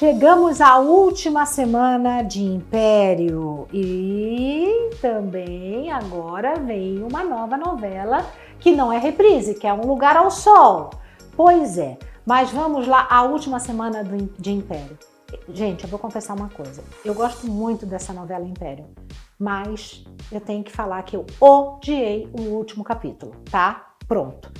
Chegamos à última semana de Império e também agora vem uma nova novela que não é reprise, que é Um Lugar ao Sol. Pois é, mas vamos lá, a última semana de Império. Gente, eu vou confessar uma coisa. Eu gosto muito dessa novela Império, mas eu tenho que falar que eu odiei o último capítulo, tá? Pronto.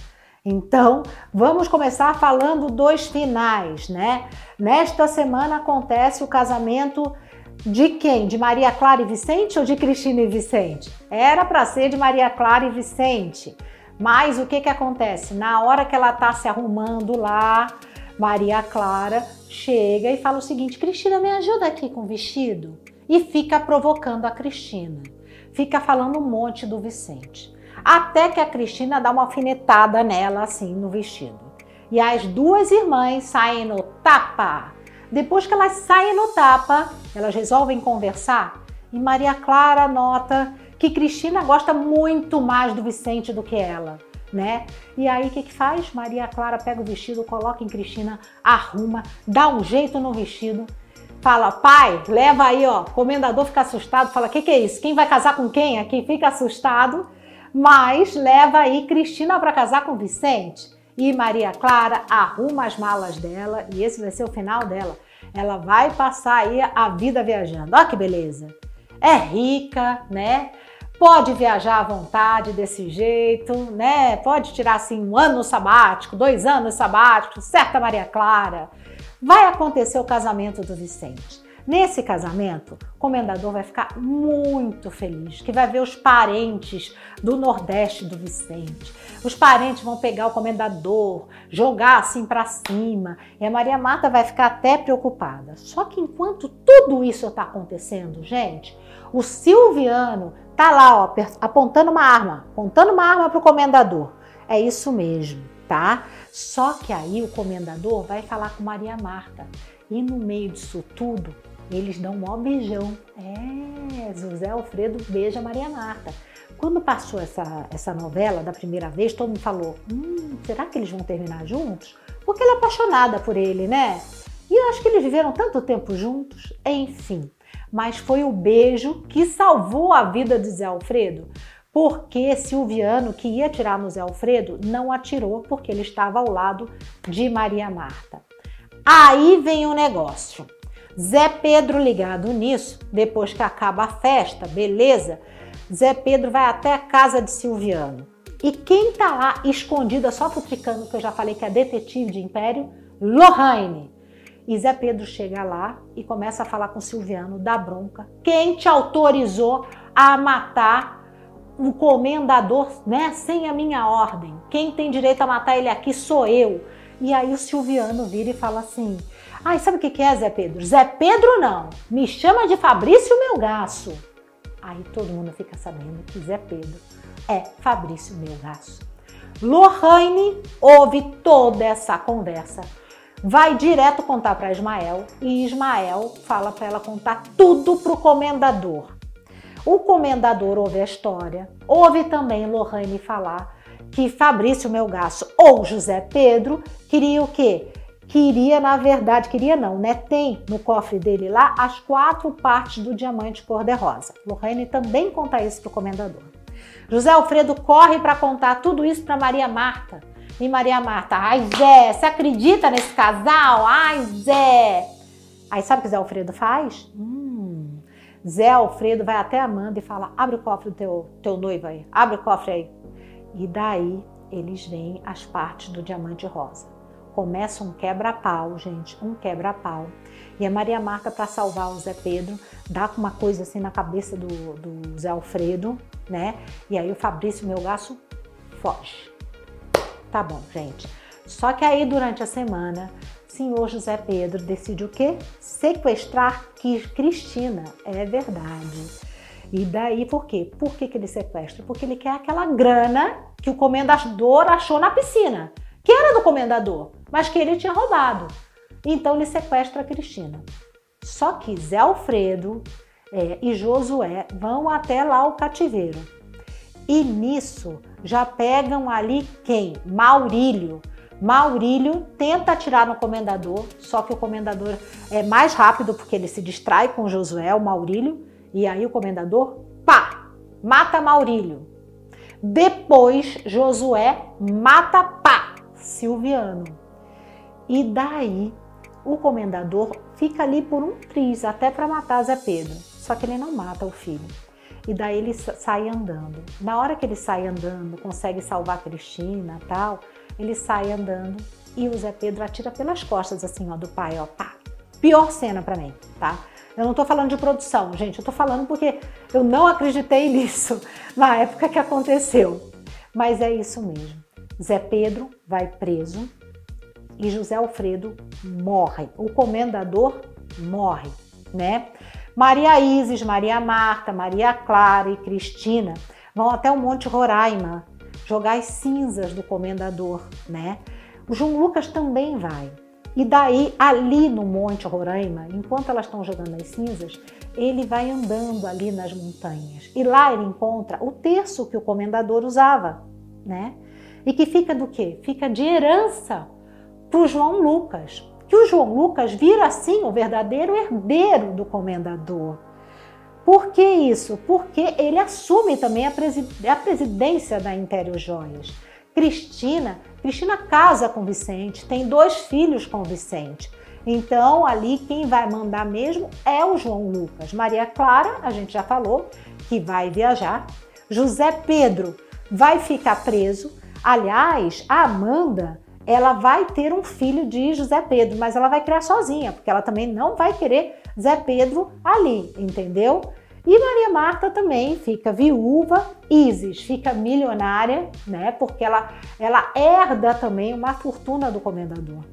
Então, vamos começar falando dos finais, né? Nesta semana acontece o casamento de quem? De Maria Clara e Vicente ou de Cristina e Vicente? Era para ser de Maria Clara e Vicente. Mas o que que acontece? Na hora que ela tá se arrumando lá, Maria Clara chega e fala o seguinte: Cristina, me ajuda aqui com o vestido. E fica provocando a Cristina. Fica falando um monte do Vicente até que a Cristina dá uma alfinetada nela assim no vestido. E as duas irmãs saem no tapa. Depois que elas saem no tapa, elas resolvem conversar e Maria Clara nota que Cristina gosta muito mais do Vicente do que ela, né? E aí o que, que faz? Maria Clara pega o vestido, coloca em Cristina, arruma, dá um jeito no vestido, fala, pai, leva aí, ó. O comendador fica assustado, fala, que, que é isso? Quem vai casar com quem? Aqui fica assustado mas leva aí Cristina para casar com Vicente. E Maria Clara arruma as malas dela e esse vai ser o final dela. Ela vai passar aí a vida viajando. Olha que beleza. É rica, né? Pode viajar à vontade desse jeito, né? Pode tirar assim um ano sabático, dois anos sabáticos, certa Maria Clara. Vai acontecer o casamento do Vicente. Nesse casamento, o comendador vai ficar muito feliz, que vai ver os parentes do Nordeste do Vicente. Os parentes vão pegar o comendador, jogar assim para cima, e a Maria Marta vai ficar até preocupada. Só que enquanto tudo isso está acontecendo, gente, o Silviano tá lá, ó, apontando uma arma, apontando uma arma para o comendador. É isso mesmo, tá? Só que aí o comendador vai falar com Maria Marta. E no meio disso tudo, eles dão um beijão. É, José Alfredo beija Maria Marta. Quando passou essa, essa novela da primeira vez, todo mundo falou: hum, será que eles vão terminar juntos? Porque ela é apaixonada por ele, né? E eu acho que eles viveram tanto tempo juntos. Enfim, mas foi o beijo que salvou a vida de Zé Alfredo. Porque Silviano, que ia atirar no Zé Alfredo, não atirou porque ele estava ao lado de Maria Marta. Aí vem o negócio. Zé Pedro ligado nisso, depois que acaba a festa, beleza? Zé Pedro vai até a casa de Silviano. E quem tá lá escondida, só futricando, que eu já falei que é detetive de império? Lohane. E Zé Pedro chega lá e começa a falar com Silviano, dá bronca. Quem te autorizou a matar o comendador, né, sem a minha ordem? Quem tem direito a matar ele aqui sou eu. E aí o Silviano vira e fala assim: Ai, sabe o que é Zé Pedro? Zé Pedro não, me chama de Fabrício Melgaço. Aí todo mundo fica sabendo que Zé Pedro é Fabrício Melgaço. Lohane ouve toda essa conversa, vai direto contar para Ismael e Ismael fala para ela contar tudo para o comendador. O comendador ouve a história, ouve também Lohane falar que Fabrício Melgaço ou José Pedro queria o quê? Queria, na verdade, queria não, né? Tem no cofre dele lá as quatro partes do diamante cor-de-rosa. Lorraine também conta isso para o comendador. José Alfredo corre para contar tudo isso para Maria Marta. E Maria Marta, ai Zé, você acredita nesse casal? Ai Zé! Aí sabe o que Zé Alfredo faz? Hum, Zé Alfredo vai até Amanda e fala: abre o cofre do teu, teu noivo aí, abre o cofre aí. E daí eles veem as partes do diamante rosa começa um quebra-pau, gente, um quebra-pau. E a Maria Marta, para salvar o Zé Pedro, dá uma coisa assim na cabeça do, do Zé Alfredo, né? E aí o Fabrício Melgaço foge. Tá bom, gente. Só que aí durante a semana, senhor José Pedro decide o quê? Sequestrar Cristina. É verdade. E daí por quê? Por que, que ele sequestra? Porque ele quer aquela grana que o comendador achou na piscina que era do comendador, mas que ele tinha roubado. Então ele sequestra a Cristina. Só que Zé Alfredo é, e Josué vão até lá o cativeiro. E nisso já pegam ali quem? Maurílio. Maurílio tenta atirar no comendador, só que o comendador é mais rápido porque ele se distrai com Josué, o Maurílio, e aí o comendador, pá, mata Maurílio. Depois Josué mata, pá, Silviano. E daí o comendador fica ali por um triz, até para matar Zé Pedro. Só que ele não mata o filho. E daí ele sai andando. Na hora que ele sai andando, consegue salvar Cristina tal, ele sai andando e o Zé Pedro atira pelas costas, assim, ó, do pai, ó, pá. Pior cena para mim, tá? Eu não tô falando de produção, gente, eu tô falando porque eu não acreditei nisso na época que aconteceu. Mas é isso mesmo. Zé Pedro vai preso e José Alfredo morre. O comendador morre, né? Maria Isis, Maria Marta, Maria Clara e Cristina vão até o Monte Roraima jogar as cinzas do comendador, né? O João Lucas também vai. E daí, ali no Monte Roraima, enquanto elas estão jogando as cinzas, ele vai andando ali nas montanhas. E lá ele encontra o terço que o comendador usava, né? E que fica do quê? Fica de herança para o João Lucas. Que o João Lucas vira assim o verdadeiro herdeiro do comendador. Por que isso? Porque ele assume também a, a presidência da Império Joias. Cristina, Cristina casa com Vicente, tem dois filhos com Vicente. Então, ali quem vai mandar mesmo é o João Lucas. Maria Clara, a gente já falou, que vai viajar. José Pedro vai ficar preso. Aliás, a Amanda, ela vai ter um filho de José Pedro, mas ela vai criar sozinha, porque ela também não vai querer Zé Pedro ali, entendeu? E Maria Marta também fica viúva, Isis fica milionária, né? Porque ela, ela herda também uma fortuna do comendador.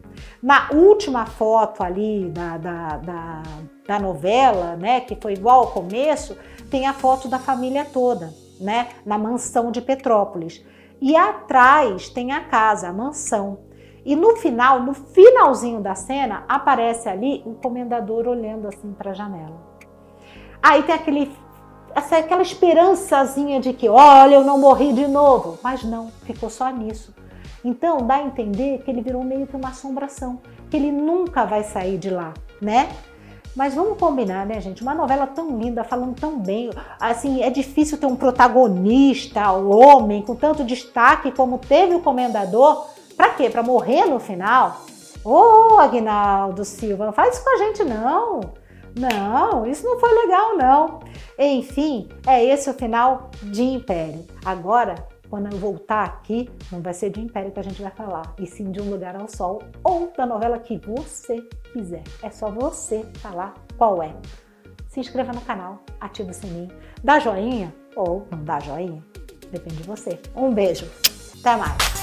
Na última foto ali da, da, da, da novela, né? Que foi igual ao começo, tem a foto da família toda, né? Na mansão de Petrópolis. E atrás tem a casa, a mansão. E no final, no finalzinho da cena, aparece ali o comendador olhando assim para a janela. Aí tem aquele, aquela esperançazinha de que, olha, eu não morri de novo. Mas não, ficou só nisso. Então dá a entender que ele virou meio que uma assombração, que ele nunca vai sair de lá, né? Mas vamos combinar, né, gente? Uma novela tão linda, falando tão bem. Assim, é difícil ter um protagonista, um homem, com tanto destaque como teve o Comendador. Pra quê? Pra morrer no final? Ô, oh, Agnaldo Silva, não faz isso com a gente, não. Não, isso não foi legal, não. Enfim, é esse o final de Império. Agora, quando eu voltar aqui, não vai ser de Império que a gente vai falar, e sim de Um Lugar ao Sol ou da novela que você quiser. É só você falar qual é. Se inscreva no canal, ative o sininho, dá joinha ou não dá joinha, depende de você. Um beijo, até mais.